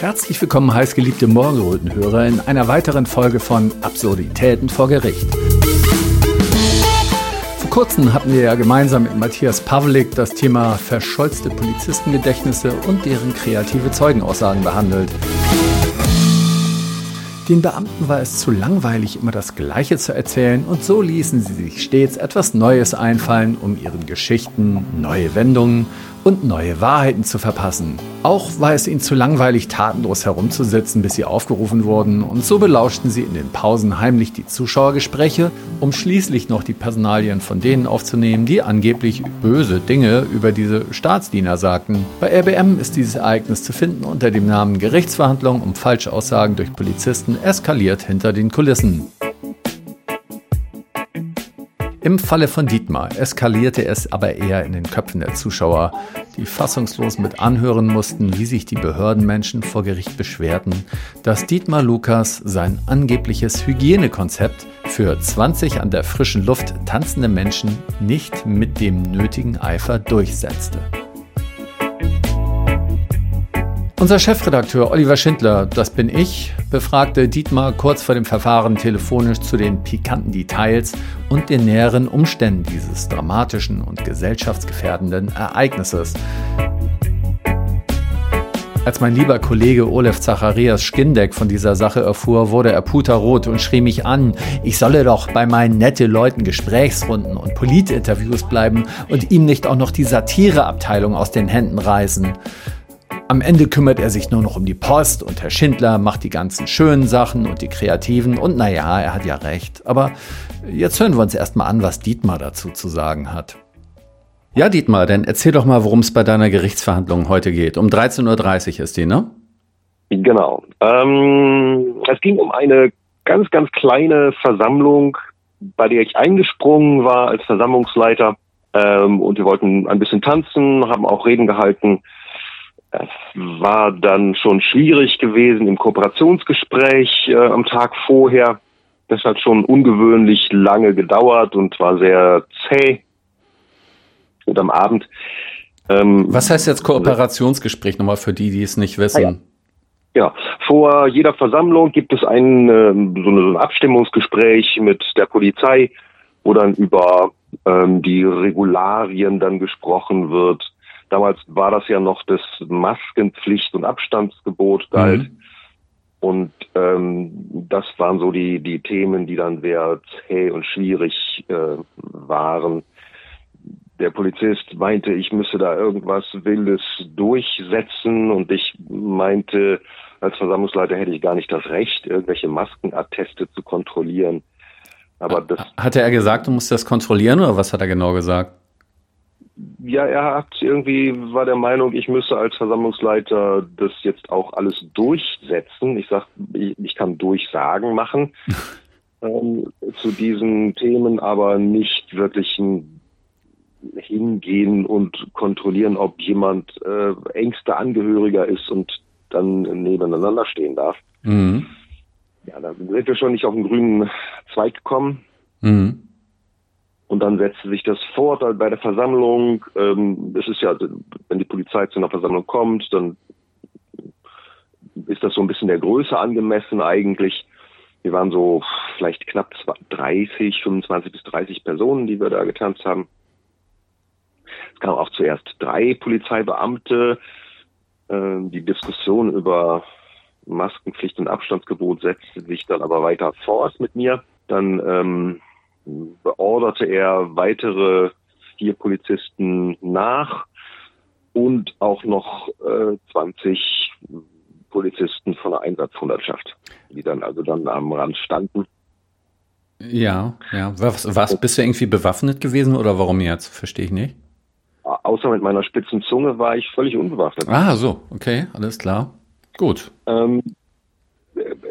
Herzlich willkommen, heißgeliebte Morgenrötenhörer, in einer weiteren Folge von Absurditäten vor Gericht. Vor kurzem hatten wir ja gemeinsam mit Matthias Pavlik das Thema verscholzte Polizistengedächtnisse und deren kreative Zeugenaussagen behandelt. Den Beamten war es zu langweilig, immer das Gleiche zu erzählen, und so ließen sie sich stets etwas Neues einfallen, um ihren Geschichten neue Wendungen und neue Wahrheiten zu verpassen. Auch war es ihnen zu langweilig, tatenlos herumzusitzen, bis sie aufgerufen wurden, und so belauschten sie in den Pausen heimlich die Zuschauergespräche, um schließlich noch die Personalien von denen aufzunehmen, die angeblich böse Dinge über diese Staatsdiener sagten. Bei RBM ist dieses Ereignis zu finden unter dem Namen Gerichtsverhandlung um Falschaussagen durch Polizisten eskaliert hinter den Kulissen. Im Falle von Dietmar eskalierte es aber eher in den Köpfen der Zuschauer, die fassungslos mit anhören mussten, wie sich die Behördenmenschen vor Gericht beschwerten, dass Dietmar Lukas sein angebliches Hygienekonzept für 20 an der frischen Luft tanzende Menschen nicht mit dem nötigen Eifer durchsetzte. Unser Chefredakteur Oliver Schindler, das bin ich, befragte Dietmar kurz vor dem Verfahren telefonisch zu den pikanten Details und den näheren Umständen dieses dramatischen und gesellschaftsgefährdenden Ereignisses. Als mein lieber Kollege Olef Zacharias Skindeck von dieser Sache erfuhr, wurde er puterrot und schrie mich an, ich solle doch bei meinen nette Leuten Gesprächsrunden und Politinterviews bleiben und ihm nicht auch noch die Satireabteilung aus den Händen reißen. Am Ende kümmert er sich nur noch um die Post und Herr Schindler macht die ganzen schönen Sachen und die kreativen und naja, er hat ja recht. Aber jetzt hören wir uns erstmal an, was Dietmar dazu zu sagen hat. Ja, Dietmar, dann erzähl doch mal, worum es bei deiner Gerichtsverhandlung heute geht. Um 13.30 Uhr ist die, ne? Genau. Ähm, es ging um eine ganz, ganz kleine Versammlung, bei der ich eingesprungen war als Versammlungsleiter. Ähm, und wir wollten ein bisschen tanzen, haben auch Reden gehalten. Es war dann schon schwierig gewesen im Kooperationsgespräch äh, am Tag vorher. Das hat schon ungewöhnlich lange gedauert und war sehr zäh. Und am Abend. Ähm, Was heißt jetzt Kooperationsgespräch nochmal für die, die es nicht wissen? Ah, ja. ja. vor jeder Versammlung gibt es ein, äh, so, ein Abstimmungsgespräch mit der Polizei, wo dann über ähm, die Regularien dann gesprochen wird Damals war das ja noch das Maskenpflicht und Abstandsgebot galt. Mhm. Und ähm, das waren so die, die Themen, die dann sehr zäh und schwierig äh, waren. Der Polizist meinte, ich müsse da irgendwas Wildes durchsetzen und ich meinte, als Versammlungsleiter hätte ich gar nicht das Recht, irgendwelche Maskenatteste zu kontrollieren. Aber das. Hatte er gesagt, du musst das kontrollieren oder was hat er genau gesagt? Ja, er hat irgendwie, war der Meinung, ich müsse als Versammlungsleiter das jetzt auch alles durchsetzen. Ich sag, ich, ich kann Durchsagen machen ähm, zu diesen Themen, aber nicht wirklich hingehen und kontrollieren, ob jemand äh, engster Angehöriger ist und dann nebeneinander stehen darf. Mhm. Ja, da sind wir schon nicht auf den grünen Zweig gekommen. Mhm. Und dann setzte sich das fort bei der Versammlung. Ähm, es ist ja, wenn die Polizei zu einer Versammlung kommt, dann ist das so ein bisschen der Größe angemessen eigentlich. Wir waren so vielleicht knapp 30, 25 bis 30 Personen, die wir da getanzt haben. Es kamen auch zuerst drei Polizeibeamte. Ähm, die Diskussion über Maskenpflicht und Abstandsgebot setzte sich dann aber weiter fort mit mir. Dann ähm, beorderte er weitere vier Polizisten nach und auch noch äh, 20 Polizisten von der Einsatzhundertschaft, die dann also dann am Rand standen. Ja, ja. Was, was, bist du irgendwie bewaffnet gewesen oder warum jetzt? Verstehe ich nicht. Außer mit meiner spitzen Zunge war ich völlig unbewaffnet. Ah, so, okay, alles klar. Gut. Ähm,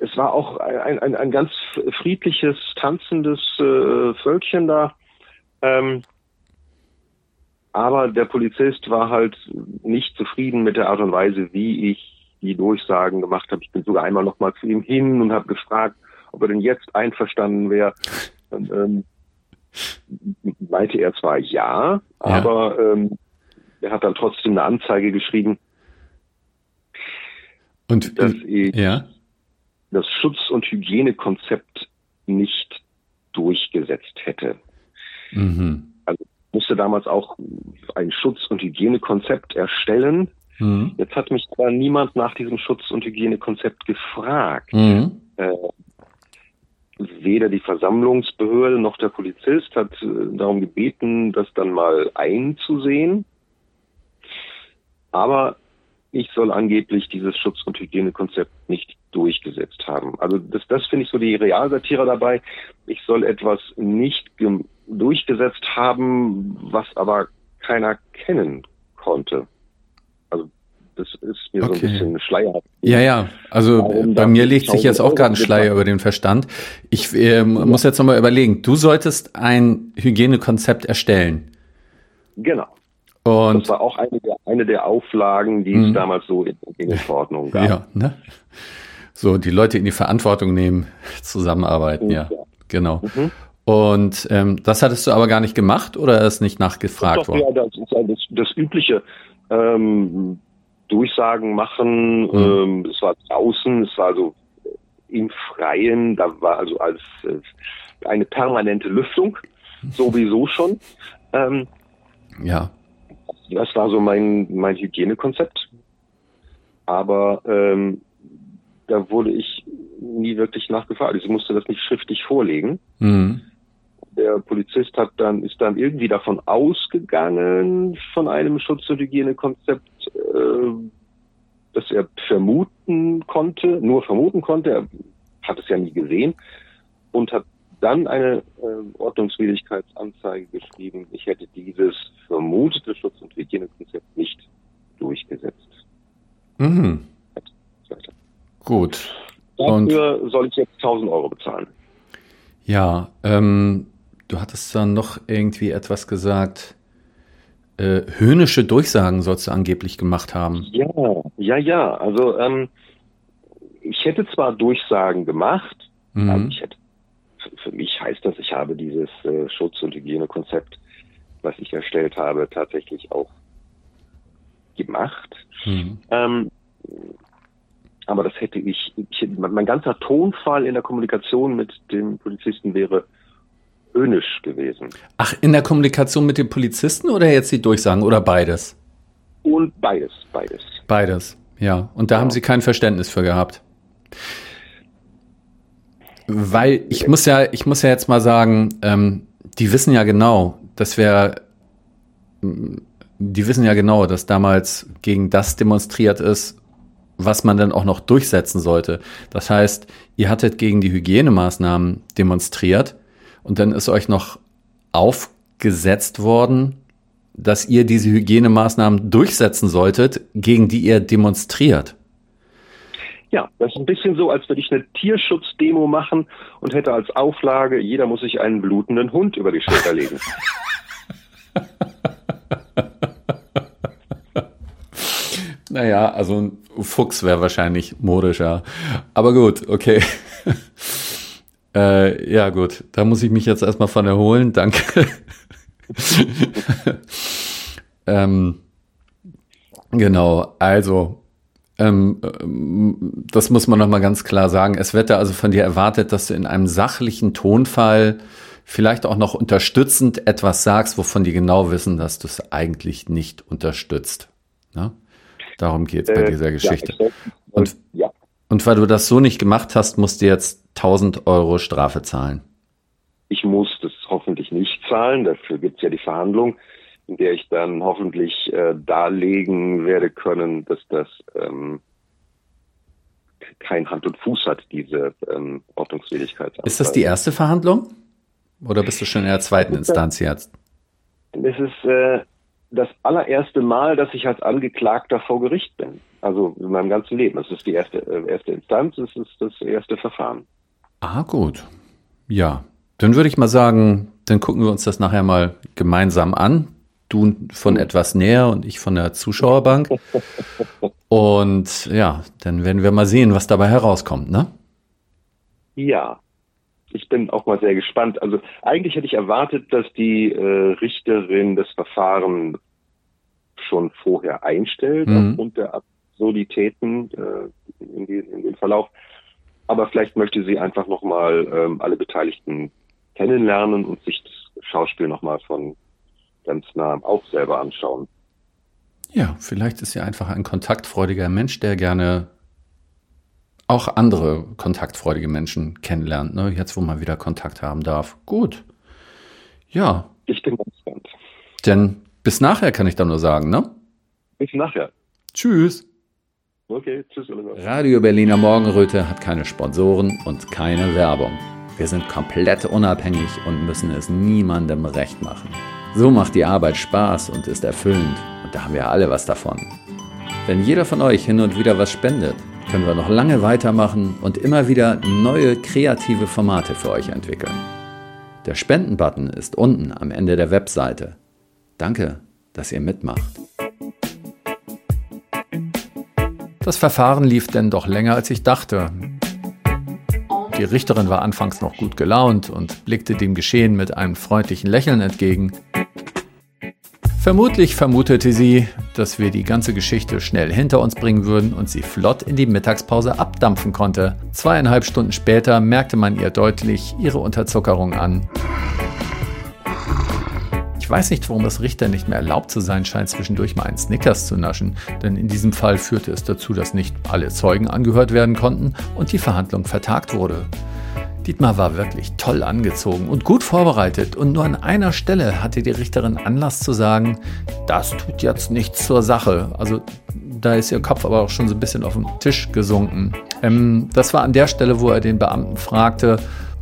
es war auch ein, ein, ein ganz friedliches, tanzendes äh, Völkchen da. Ähm, aber der Polizist war halt nicht zufrieden mit der Art und Weise, wie ich die Durchsagen gemacht habe. Ich bin sogar einmal nochmal zu ihm hin und habe gefragt, ob er denn jetzt einverstanden wäre. Und, ähm, meinte er zwar ja, ja. aber ähm, er hat dann trotzdem eine Anzeige geschrieben und, dass ich ja? Das Schutz- und Hygienekonzept nicht durchgesetzt hätte. Mhm. Also musste damals auch ein Schutz- und Hygienekonzept erstellen. Mhm. Jetzt hat mich aber niemand nach diesem Schutz- und Hygienekonzept gefragt. Mhm. Äh, weder die Versammlungsbehörde noch der Polizist hat äh, darum gebeten, das dann mal einzusehen. Aber ich soll angeblich dieses Schutz- und Hygienekonzept nicht durchgesetzt haben. Also das, das finde ich so die Realsatire dabei. Ich soll etwas nicht durchgesetzt haben, was aber keiner kennen konnte. Also das ist mir okay. so ein bisschen schleierhaft. Ja, ja, also Warum bei mir legt sich jetzt auch gerade ein Schleier über den Verstand. Ich äh, muss jetzt nochmal überlegen, du solltest ein Hygienekonzept erstellen. Genau. Und das war auch eine der, eine der Auflagen, die es mhm. damals so in, den Verordnungen gab. Ja, ne? So, die Leute in die Verantwortung nehmen, zusammenarbeiten, ja. ja. Genau. Mhm. Und ähm, das hattest du aber gar nicht gemacht oder ist nicht nachgefragt worden? Ja, das ist ja das, das übliche ähm, Durchsagen machen. Mhm. Ähm, es war draußen, es war so im Freien, da war also als äh, eine permanente Lüftung sowieso schon. Ähm, ja. Das war so mein, mein Hygienekonzept. Aber ähm, da wurde ich nie wirklich nachgefragt. Also ich musste das nicht schriftlich vorlegen. Mhm. Der Polizist hat dann, ist dann irgendwie davon ausgegangen, von einem Schutz- und Hygienekonzept, äh, dass er vermuten konnte, nur vermuten konnte, er hat es ja nie gesehen und hat dann eine äh, Ordnungswidrigkeitsanzeige geschrieben. Ich hätte dieses vermutete Schutz- und Hygienekonzept nicht durchgesetzt. Mhm. Gut. Dafür und soll ich jetzt 1000 Euro bezahlen. Ja, ähm, du hattest dann noch irgendwie etwas gesagt. Äh, höhnische Durchsagen sollst du angeblich gemacht haben. Ja, ja, ja. Also ähm, ich hätte zwar Durchsagen gemacht, mhm. aber ich hätte für mich heißt das, ich habe dieses äh, Schutz- und Hygienekonzept, was ich erstellt habe, tatsächlich auch gemacht. Mhm. Ähm, aber das hätte ich, ich, mein ganzer Tonfall in der Kommunikation mit dem Polizisten wäre höhnisch gewesen. Ach, in der Kommunikation mit dem Polizisten oder jetzt die Durchsagen oder beides? Und beides, beides. Beides, ja. Und da ja. haben Sie kein Verständnis für gehabt. Weil ich muss ja, ich muss ja jetzt mal sagen, ähm, die wissen ja genau, dass wir, die wissen ja genau, dass damals gegen das demonstriert ist, was man dann auch noch durchsetzen sollte. Das heißt, ihr hattet gegen die Hygienemaßnahmen demonstriert und dann ist euch noch aufgesetzt worden, dass ihr diese Hygienemaßnahmen durchsetzen solltet, gegen die ihr demonstriert. Ja, das ist ein bisschen so, als würde ich eine Tierschutzdemo machen und hätte als Auflage, jeder muss sich einen blutenden Hund über die Schulter legen. naja, also ein Fuchs wäre wahrscheinlich modischer. Aber gut, okay. äh, ja, gut, da muss ich mich jetzt erstmal von erholen. Danke. ähm, genau, also ähm, das muss man nochmal ganz klar sagen. Es wird da also von dir erwartet, dass du in einem sachlichen Tonfall vielleicht auch noch unterstützend etwas sagst, wovon die genau wissen, dass du es eigentlich nicht unterstützt. Ne? Darum geht es bei äh, dieser Geschichte. Ja, und, ja. und weil du das so nicht gemacht hast, musst du jetzt 1000 Euro Strafe zahlen. Ich muss das hoffentlich nicht zahlen, dafür gibt es ja die Verhandlung in der ich dann hoffentlich äh, darlegen werde können, dass das ähm, kein Hand und Fuß hat, diese ähm, Ordnungswidrigkeit. Ist das die erste Verhandlung? Oder bist du schon in der zweiten Instanz jetzt? Es ist äh, das allererste Mal, dass ich als Angeklagter vor Gericht bin. Also in meinem ganzen Leben. Es ist die erste, äh, erste Instanz, es ist das erste Verfahren. Ah, gut. Ja, dann würde ich mal sagen, dann gucken wir uns das nachher mal gemeinsam an. Du von etwas näher und ich von der Zuschauerbank. Und ja, dann werden wir mal sehen, was dabei herauskommt, ne? Ja, ich bin auch mal sehr gespannt. Also eigentlich hätte ich erwartet, dass die äh, Richterin das Verfahren schon vorher einstellt, mhm. aufgrund der Absurditäten, äh, in, die, in den Verlauf. Aber vielleicht möchte sie einfach nochmal ähm, alle Beteiligten kennenlernen und sich das Schauspiel nochmal von ganz nah auch selber anschauen. Ja, vielleicht ist sie einfach ein kontaktfreudiger Mensch, der gerne auch andere kontaktfreudige Menschen kennenlernt, ne? jetzt wo man wieder Kontakt haben darf. Gut. Ja. Ich bin ganz gespannt. Denn bis nachher kann ich dann nur sagen, ne? Bis nachher. Tschüss. Okay, tschüss. Oliver. Radio Berliner Morgenröte hat keine Sponsoren und keine Werbung. Wir sind komplett unabhängig und müssen es niemandem recht machen. So macht die Arbeit Spaß und ist erfüllend und da haben wir alle was davon. Wenn jeder von euch hin und wieder was spendet, können wir noch lange weitermachen und immer wieder neue kreative Formate für euch entwickeln. Der Spenden-Button ist unten am Ende der Webseite. Danke, dass ihr mitmacht. Das Verfahren lief denn doch länger, als ich dachte. Die Richterin war anfangs noch gut gelaunt und blickte dem Geschehen mit einem freundlichen Lächeln entgegen. Vermutlich vermutete sie, dass wir die ganze Geschichte schnell hinter uns bringen würden und sie flott in die Mittagspause abdampfen konnte. Zweieinhalb Stunden später merkte man ihr deutlich ihre Unterzuckerung an. Ich weiß nicht, warum es Richter nicht mehr erlaubt zu sein scheint, zwischendurch mal einen Snickers zu naschen, denn in diesem Fall führte es dazu, dass nicht alle Zeugen angehört werden konnten und die Verhandlung vertagt wurde. Dietmar war wirklich toll angezogen und gut vorbereitet und nur an einer Stelle hatte die Richterin Anlass zu sagen, das tut jetzt nichts zur Sache. Also da ist ihr Kopf aber auch schon so ein bisschen auf den Tisch gesunken. Ähm, das war an der Stelle, wo er den Beamten fragte,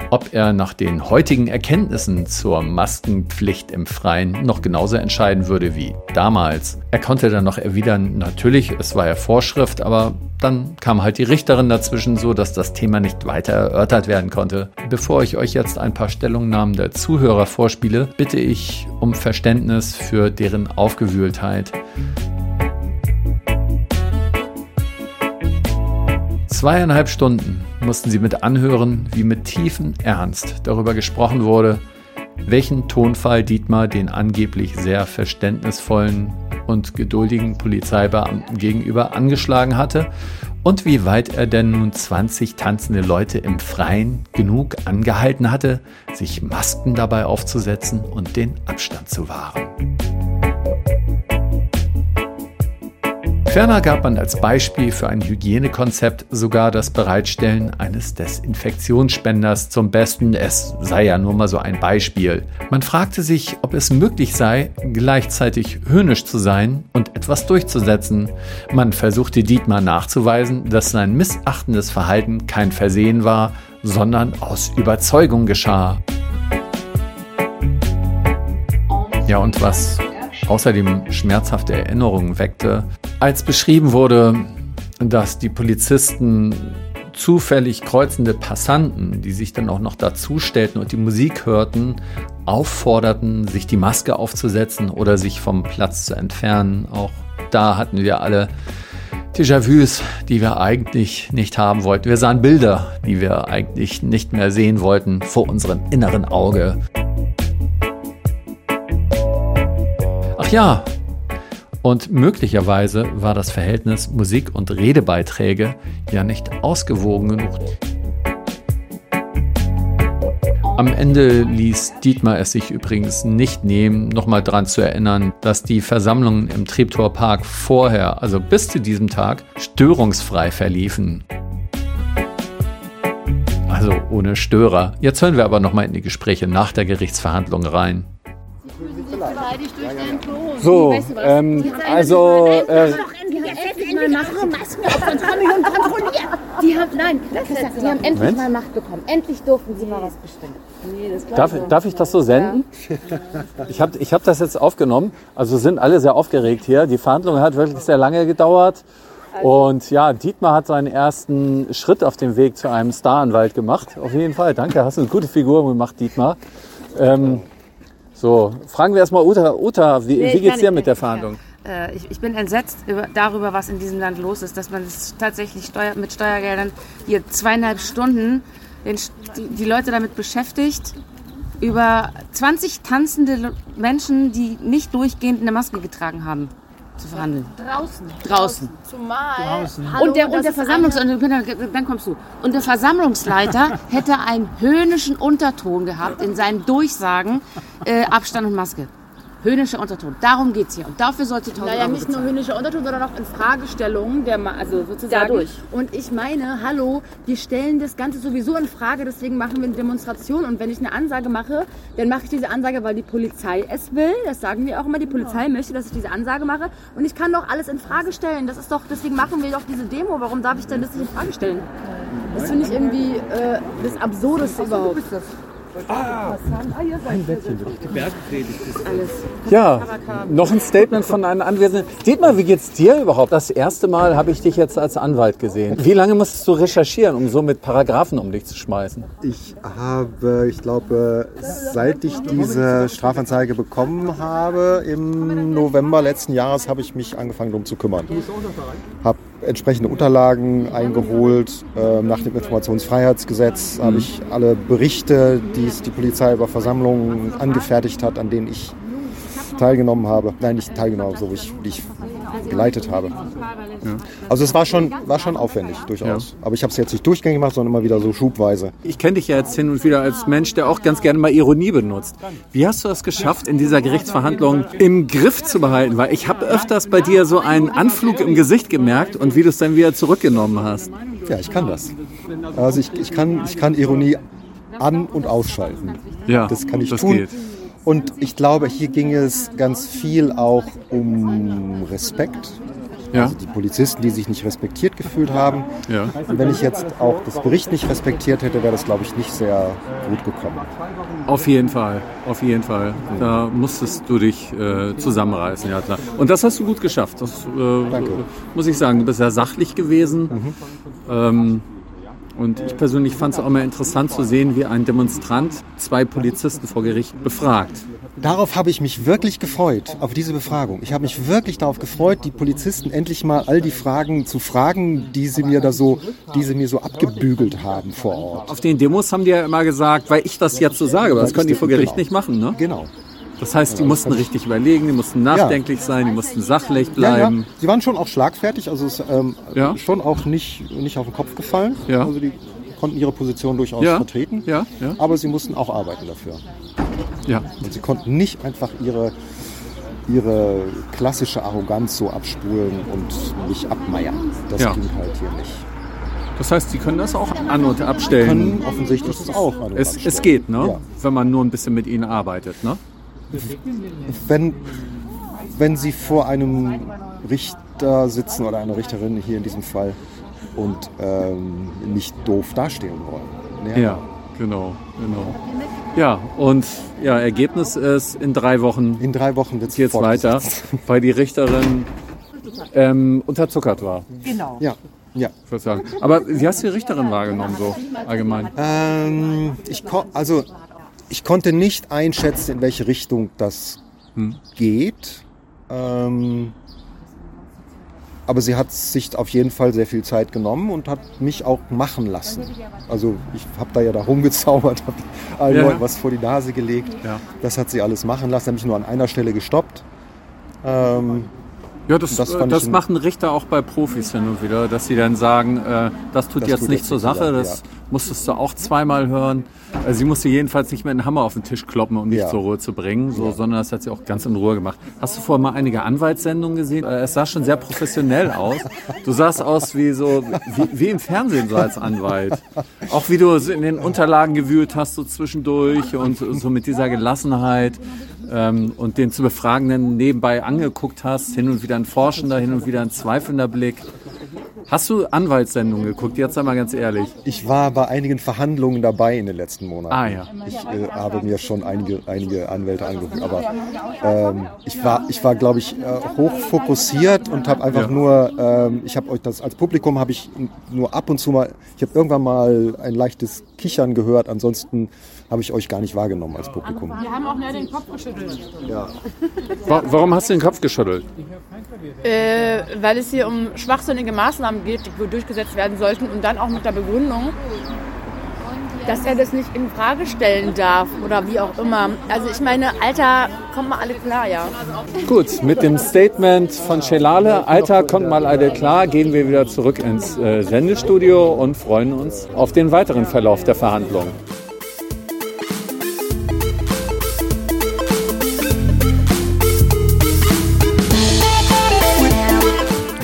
ob er nach den heutigen Erkenntnissen zur Maskenpflicht im Freien noch genauso entscheiden würde wie damals. Er konnte dann noch erwidern, natürlich, es war ja Vorschrift, aber dann kam halt die Richterin dazwischen, so dass das Thema nicht weiter erörtert werden konnte. Bevor ich euch jetzt ein paar Stellungnahmen der Zuhörer vorspiele, bitte ich um Verständnis für deren Aufgewühltheit. Zweieinhalb Stunden mussten sie mit anhören, wie mit tiefem Ernst darüber gesprochen wurde, welchen Tonfall Dietmar den angeblich sehr verständnisvollen und geduldigen Polizeibeamten gegenüber angeschlagen hatte und wie weit er denn nun 20 tanzende Leute im Freien genug angehalten hatte, sich Masken dabei aufzusetzen und den Abstand zu wahren. Ferner gab man als Beispiel für ein Hygienekonzept sogar das Bereitstellen eines Desinfektionsspenders zum Besten. Es sei ja nur mal so ein Beispiel. Man fragte sich, ob es möglich sei, gleichzeitig höhnisch zu sein und etwas durchzusetzen. Man versuchte Dietmar nachzuweisen, dass sein missachtendes Verhalten kein Versehen war, sondern aus Überzeugung geschah. Ja, und was außerdem schmerzhafte Erinnerungen weckte, als beschrieben wurde, dass die Polizisten zufällig kreuzende Passanten, die sich dann auch noch dazu stellten und die Musik hörten, aufforderten, sich die Maske aufzusetzen oder sich vom Platz zu entfernen. Auch da hatten wir alle Déjà-vus, die wir eigentlich nicht haben wollten. Wir sahen Bilder, die wir eigentlich nicht mehr sehen wollten, vor unserem inneren Auge. Ach ja, und möglicherweise war das Verhältnis Musik und Redebeiträge ja nicht ausgewogen genug. Am Ende ließ Dietmar es sich übrigens nicht nehmen, nochmal daran zu erinnern, dass die Versammlungen im Treptower Park vorher, also bis zu diesem Tag, störungsfrei verliefen. Also ohne Störer. Jetzt hören wir aber nochmal in die Gespräche nach der Gerichtsverhandlung rein. So, ähm, also. Äh, die haben, nein, die haben endlich mal Macht bekommen. Endlich durften sie mal was bestimmen. Darf, darf ich das so senden? Ich habe ich hab das jetzt aufgenommen. Also sind alle sehr aufgeregt hier. Die Verhandlung hat wirklich sehr lange gedauert. Und ja, Dietmar hat seinen ersten Schritt auf dem Weg zu einem Staranwalt gemacht. Auf jeden Fall. Danke, hast eine gute Figur gemacht, Dietmar. Ähm, so, fragen wir erstmal Uta. Uta, wie, nee, wie geht's dir mit der Verhandlung? Äh, ich, ich, bin entsetzt über, darüber, was in diesem Land los ist, dass man es tatsächlich Steuer, mit Steuergeldern hier zweieinhalb Stunden den, die, die Leute damit beschäftigt, über 20 tanzende Menschen, die nicht durchgehend eine Maske getragen haben. Zu verhandeln. Draußen. Draußen. Zumal. Hallo, und der, und der Versammlungs und dann kommst du. Und der Versammlungsleiter hätte einen höhnischen Unterton gehabt in seinen Durchsagen äh, Abstand und Maske. Höhnischer Unterton. Darum geht es hier. Und dafür sollte 1000 Naja, Euro nicht nur bezahlen. höhnischer Unterton, sondern auch in Fragestellungen, der, Ma- also sozusagen. Dadurch. Und ich meine, hallo, die stellen das Ganze sowieso in Frage, deswegen machen wir eine Demonstration. Und wenn ich eine Ansage mache, dann mache ich diese Ansage, weil die Polizei es will. Das sagen wir auch immer. Die Polizei möchte, dass ich diese Ansage mache. Und ich kann doch alles in Frage stellen. Das ist doch, deswegen machen wir doch diese Demo. Warum darf ich denn das nicht in Frage stellen? Das finde ich irgendwie äh, das Absurdeste überhaupt. Ja, noch ein Statement von einem Anwesenden. Dietmar, wie geht's dir überhaupt? Das erste Mal habe ich dich jetzt als Anwalt gesehen. Wie lange musstest du recherchieren, um so mit Paragraphen um dich zu schmeißen? Ich habe, ich glaube, seit ich diese Strafanzeige bekommen habe, im November letzten Jahres, habe ich mich angefangen, darum zu kümmern. Habe entsprechende Unterlagen eingeholt. Ähm, nach dem Informationsfreiheitsgesetz habe ich alle Berichte, die es die Polizei über Versammlungen angefertigt hat, an denen ich teilgenommen habe. Nein, nicht teilgenommen, so wie ich, die ich geleitet habe. Also es war schon, war schon aufwendig, durchaus. Aber ich habe es jetzt nicht durchgängig gemacht, sondern immer wieder so schubweise. Ich kenne dich ja jetzt hin und wieder als Mensch, der auch ganz gerne mal Ironie benutzt. Wie hast du das geschafft, in dieser Gerichtsverhandlung im Griff zu behalten? Weil ich habe öfters bei dir so einen Anflug im Gesicht gemerkt und wie du es dann wieder zurückgenommen hast. Ja, ich kann das. Also ich, ich, kann, ich kann Ironie an- und ausschalten. Ja, Das kann ich das tun. geht. Und ich glaube, hier ging es ganz viel auch um Respekt. Ja. Also die Polizisten, die sich nicht respektiert gefühlt haben. Ja. Und wenn ich jetzt auch das Gericht nicht respektiert hätte, wäre das, glaube ich, nicht sehr gut gekommen. Auf jeden Fall, auf jeden Fall. Da musstest du dich äh, zusammenreißen, ja klar. Und das hast du gut geschafft. Das äh, Danke. muss ich sagen. Du bist sehr sachlich gewesen. Ähm, und ich persönlich fand es auch immer interessant zu sehen, wie ein Demonstrant zwei Polizisten vor Gericht befragt. Darauf habe ich mich wirklich gefreut, auf diese Befragung. Ich habe mich wirklich darauf gefreut, die Polizisten endlich mal all die Fragen zu fragen, die sie mir da so, die sie mir so abgebügelt haben vor Ort. Auf den Demos haben die ja immer gesagt, weil ich das jetzt so sage, das können die vor Gericht Genau. nicht machen. Ne? Genau. Das heißt, die mussten richtig überlegen, die mussten nachdenklich sein, die mussten sachlich Ja, ja. bleiben. Sie waren schon auch schlagfertig, also es ist ähm, Ja. schon auch nicht, nicht auf den Kopf gefallen. Ja. Also die konnten ihre Position durchaus Ja. vertreten. Ja, ja. Aber sie mussten auch arbeiten dafür. Ja. Und sie konnten nicht einfach ihre, ihre klassische Arroganz so abspulen und mich abmeiern. Das Ja. ging halt hier nicht. Das heißt, die können das auch an- und abstellen. Können offensichtlich das auch. an und Es, abstellen. es geht, ne? Ja. Wenn man nur ein bisschen mit ihnen arbeitet, ne? Wenn, wenn sie vor einem Richter sitzen oder einer Richterin hier in diesem Fall und ähm, nicht doof dastehen wollen. Ja, genau, genau. Ja, und ja, Ergebnis ist, in drei Wochen In drei Wochen wird es geht's weiter, weil die Richterin ähm, unterzuckert war, Ja, ja. ich würde sagen. Aber wie hast du die Richterin wahrgenommen, so allgemein? Ähm, ich, ko also, ich konnte nicht einschätzen, in welche Richtung das geht. Ähm, aber sie hat sich auf jeden Fall sehr viel Zeit genommen und hat mich auch machen lassen. Also ich habe da ja da rumgezaubert, habe allen Ja. Leuten was vor die Nase gelegt. Ja. Das hat sie alles machen lassen, mich nur an einer Stelle gestoppt. Ähm, Ja, das, Das das, fand das machen Richter auch bei Profis hin und wieder, dass sie dann sagen, äh, das tut Das jetzt tut nicht zur Sache, das musstest du auch zweimal hören. Also sie musste jedenfalls nicht mehr einen Hammer auf den Tisch kloppen, um dich Ja. zur Ruhe zu bringen, so, sondern das hat sie auch ganz in Ruhe gemacht. Hast du vorher mal einige Anwaltssendungen gesehen? Äh, Es sah schon sehr professionell aus. Du sahst aus wie so wie, wie im Fernsehen so als Anwalt. Auch wie du in den Unterlagen gewühlt hast so zwischendurch und so mit dieser Gelassenheit ähm, und den zu Befragenden nebenbei angeguckt hast, hin und wieder ein forschender, hin und wieder ein zweifelnder Blick. Hast du Anwaltssendungen geguckt? Jetzt sei mal ganz ehrlich. ich war bei einigen Verhandlungen dabei in den letzten Monaten. Ah, ja. Ich äh, habe mir schon einige, einige Anwälte angeguckt, aber ähm, ich war, ich war, glaube ich, äh, hoch fokussiert und habe einfach Ja. nur, ähm, ich habe euch das als Publikum habe ich nur ab und zu mal, ich habe irgendwann mal ein leichtes Kichern gehört, ansonsten habe ich euch gar nicht wahrgenommen als Publikum. Wir haben auch mehr den Kopf geschüttelt. Wa- Warum hast du den Kopf geschüttelt? Äh, weil es hier um schwachsinnige Maßnahmen geht, die durchgesetzt werden sollten und dann auch mit der Begründung, dass er das nicht in Frage stellen darf oder wie auch immer. Also ich meine, Alter, kommt mal alle klar, ja. Gut, mit dem Statement von Shelale, Alter, kommt mal alle klar, gehen wir wieder zurück ins äh, Sendestudio und freuen uns auf den weiteren Verlauf der Verhandlungen.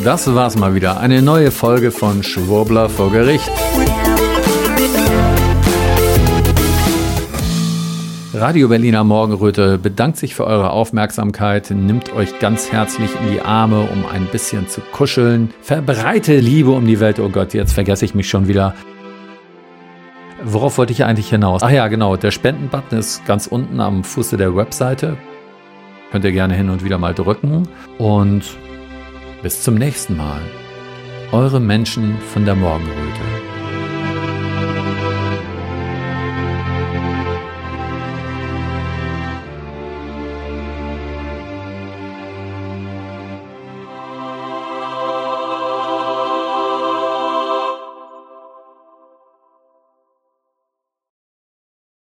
Das war's mal wieder. Eine neue Folge von Schwurbler vor Gericht. Radio Berliner Morgenröte bedankt sich für eure Aufmerksamkeit, nimmt euch ganz herzlich in die Arme, um ein bisschen zu kuscheln. Verbreite Liebe um die Welt. Oh Gott, jetzt vergesse ich mich schon wieder. Worauf wollte ich eigentlich hinaus? Ach ja, genau. Der Spendenbutton ist ganz unten am Fuße der Webseite. Könnt ihr gerne hin und wieder mal drücken. Und bis zum nächsten Mal. Eure Menschen von der Morgenröte.